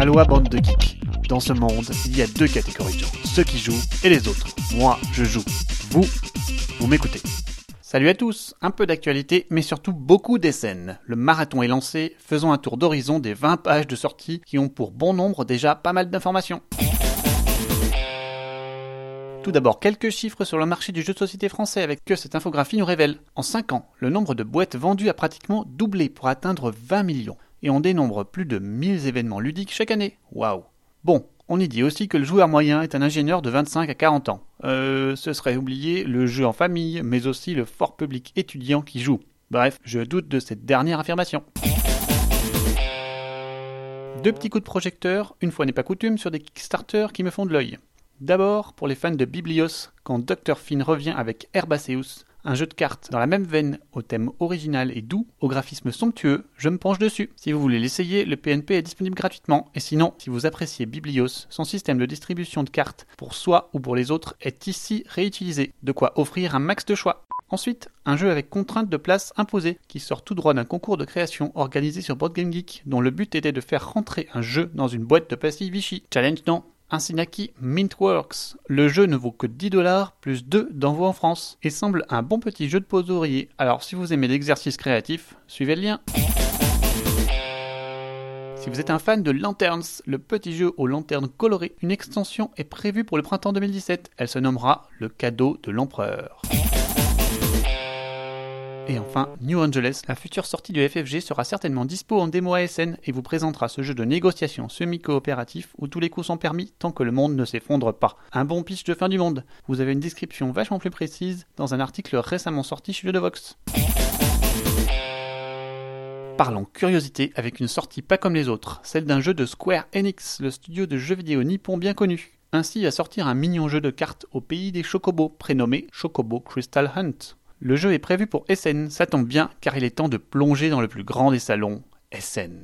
Aloha bande de geeks. Dans ce monde, il y a deux catégories de gens, ceux qui jouent et les autres. Moi, je joue. Vous, vous m'écoutez. Salut à tous, un peu d'actualité, mais surtout beaucoup d'essais. Le marathon est lancé, faisons un tour d'horizon des 20 pages de sortie qui ont pour bon nombre déjà pas mal d'informations. Tout d'abord, quelques chiffres sur le marché du jeu de société français avec que cette infographie nous révèle. En 5 ans, le nombre de boîtes vendues a pratiquement doublé pour atteindre 20 millions. Et on dénombre plus de 1000 événements ludiques chaque année. Waouh Bon, on y dit aussi que le joueur moyen est un ingénieur de 25 à 40 ans. Euh, ce serait oublier le jeu en famille, mais aussi le fort public étudiant qui joue. Bref, je doute de cette dernière affirmation. Deux petits coups de projecteur, une fois n'est pas coutume, sur des Kickstarter qui me font de l'œil. D'abord, pour les fans de Biblios, quand Dr. Finn revient avec Herbaceus, un jeu de cartes dans la même veine, au thème original et doux, au graphisme somptueux, je me penche dessus. Si vous voulez l'essayer, le PNP est disponible gratuitement. Et sinon, si vous appréciez Biblios, son système de distribution de cartes pour soi ou pour les autres est ici réutilisé. De quoi offrir un max de choix. Ensuite, un jeu avec contrainte de place imposée, qui sort tout droit d'un concours de création organisé sur Board Game Geek, dont le but était de faire rentrer un jeu dans une boîte de pastilles Vichy. Challenge non Insinaki Mintworks. Le jeu ne vaut que 10 dollars plus 2 d'envoi en France et semble un bon petit jeu de pose ouvrier. Alors si vous aimez l'exercice créatif, suivez le lien. Si vous êtes un fan de Lanterns, le petit jeu aux lanternes colorées, une extension est prévue pour le printemps 2017. Elle se nommera Le cadeau de l'empereur. Et enfin, New Angeles, la future sortie du FFG sera certainement dispo en démo ASN et vous présentera ce jeu de négociation semi-coopératif où tous les coups sont permis tant que le monde ne s'effondre pas. Un bon pitch de fin du monde. Vous avez une description vachement plus précise dans un article récemment sorti chez Le Vox. Parlons curiosité avec une sortie pas comme les autres, celle d'un jeu de Square Enix, le studio de jeux vidéo nippon bien connu. Ainsi à sortir un mignon jeu de cartes au pays des chocobos, prénommé Chocobo Crystal Hunt. Le jeu est prévu pour SN, ça tombe bien car il est temps de plonger dans le plus grand des salons, SN.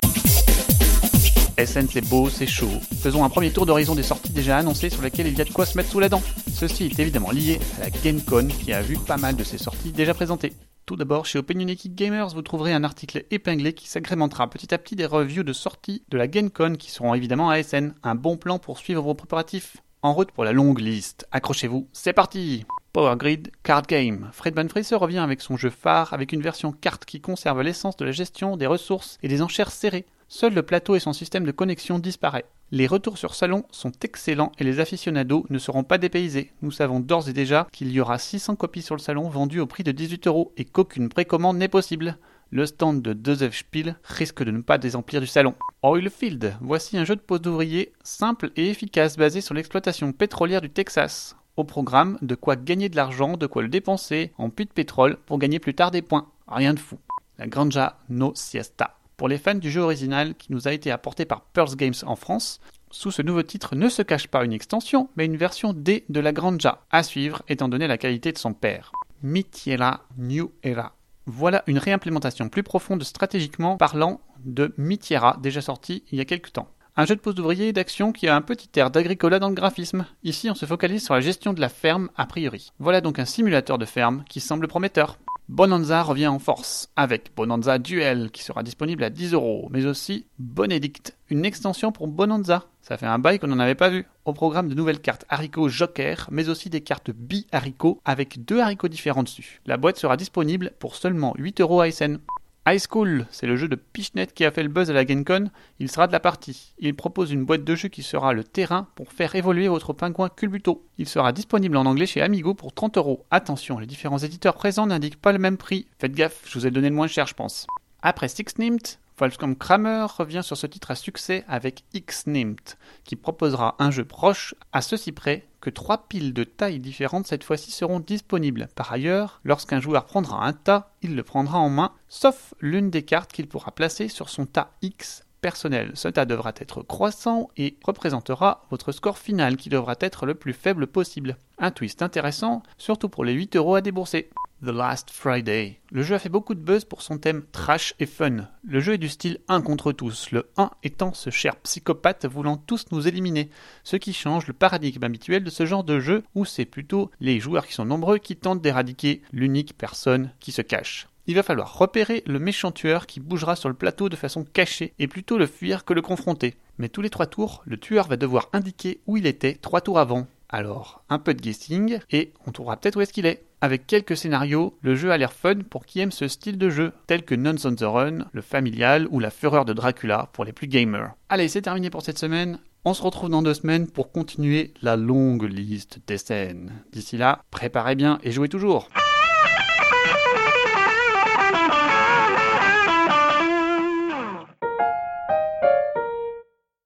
SN c'est beau, c'est chaud. Faisons un premier tour d'horizon des sorties déjà annoncées sur lesquelles il y a de quoi se mettre sous la dent. Ceci est évidemment lié à la GameCon qui a vu pas mal de ces sorties déjà présentées. Tout d'abord, chez Opinionated Gamers, vous trouverez un article épinglé qui s'agrémentera petit à petit des reviews de sorties de la GameCon qui seront évidemment à SN. Un bon plan pour suivre vos préparatifs. En route pour la longue liste. Accrochez-vous, c'est parti Power Grid Card Game. Fred Van revient avec son jeu phare avec une version carte qui conserve l'essence de la gestion des ressources et des enchères serrées. Seul le plateau et son système de connexion disparaît. Les retours sur salon sont excellents et les aficionados ne seront pas dépaysés. Nous savons d'ores et déjà qu'il y aura 600 copies sur le salon vendues au prix de 18 euros et qu'aucune précommande n'est possible. Le stand de Joseph Spiel risque de ne pas désemplir du salon. Oilfield, voici un jeu de pose d'ouvrier simple et efficace basé sur l'exploitation pétrolière du Texas. Au programme, de quoi gagner de l'argent, de quoi le dépenser en puits de pétrole pour gagner plus tard des points. Rien de fou. La Granja No Siesta. Pour les fans du jeu original qui nous a été apporté par Pearls Games en France, sous ce nouveau titre ne se cache pas une extension, mais une version D de la Granja, à suivre étant donné la qualité de son père. Mitiera New Era. Voilà une réimplémentation plus profonde stratégiquement parlant de Mitiera, déjà sorti il y a quelques temps. Un jeu de pose d'ouvrier d'action qui a un petit air d'agricola dans le graphisme. Ici, on se focalise sur la gestion de la ferme a priori. Voilà donc un simulateur de ferme qui semble prometteur. Bonanza revient en force avec Bonanza Duel qui sera disponible à 10 euros, mais aussi Bonedict, une extension pour Bonanza. Ça fait un bail qu'on n'en avait pas vu. Au programme de nouvelles cartes haricots Joker, mais aussi des cartes bi-haricots avec deux haricots différents dessus. La boîte sera disponible pour seulement 8 euros à SN. High School, c'est le jeu de Pichnet qui a fait le buzz à la GameCon, il sera de la partie. Il propose une boîte de jeu qui sera le terrain pour faire évoluer votre pingouin culbuto. Il sera disponible en anglais chez Amigo pour 30 euros. Attention, les différents éditeurs présents n'indiquent pas le même prix. Faites gaffe, je vous ai donné le moins cher je pense. Après Six Nimt, Volkscom Kramer revient sur ce titre à succès avec X-Nimt, qui proposera un jeu proche à ceci près trois piles de tailles différentes cette fois-ci seront disponibles. Par ailleurs, lorsqu'un joueur prendra un tas, il le prendra en main, sauf l'une des cartes qu'il pourra placer sur son tas X personnel. Ce tas devra être croissant et représentera votre score final qui devra être le plus faible possible. Un twist intéressant, surtout pour les 8 euros à débourser. The Last Friday. Le jeu a fait beaucoup de buzz pour son thème trash et fun. Le jeu est du style 1 contre tous, le 1 étant ce cher psychopathe voulant tous nous éliminer, ce qui change le paradigme habituel de ce genre de jeu où c'est plutôt les joueurs qui sont nombreux qui tentent d'éradiquer l'unique personne qui se cache. il va falloir repérer le méchant tueur qui bougera sur le plateau de façon cachée et plutôt le fuir que le confronter. Mais tous les trois tours, le tueur va devoir indiquer où il était trois tours avant. Alors, un peu de guessing, et on trouvera peut-être où est-ce qu'il est. Avec quelques scénarios, le jeu a l'air fun pour qui aime ce style de jeu, tel que Nuns on the Run, le familial ou la fureur de Dracula pour les plus gamers. Allez, c'est terminé pour cette semaine. On se retrouve dans deux semaines pour continuer la longue liste des scènes. D'ici là, préparez bien et jouez toujours.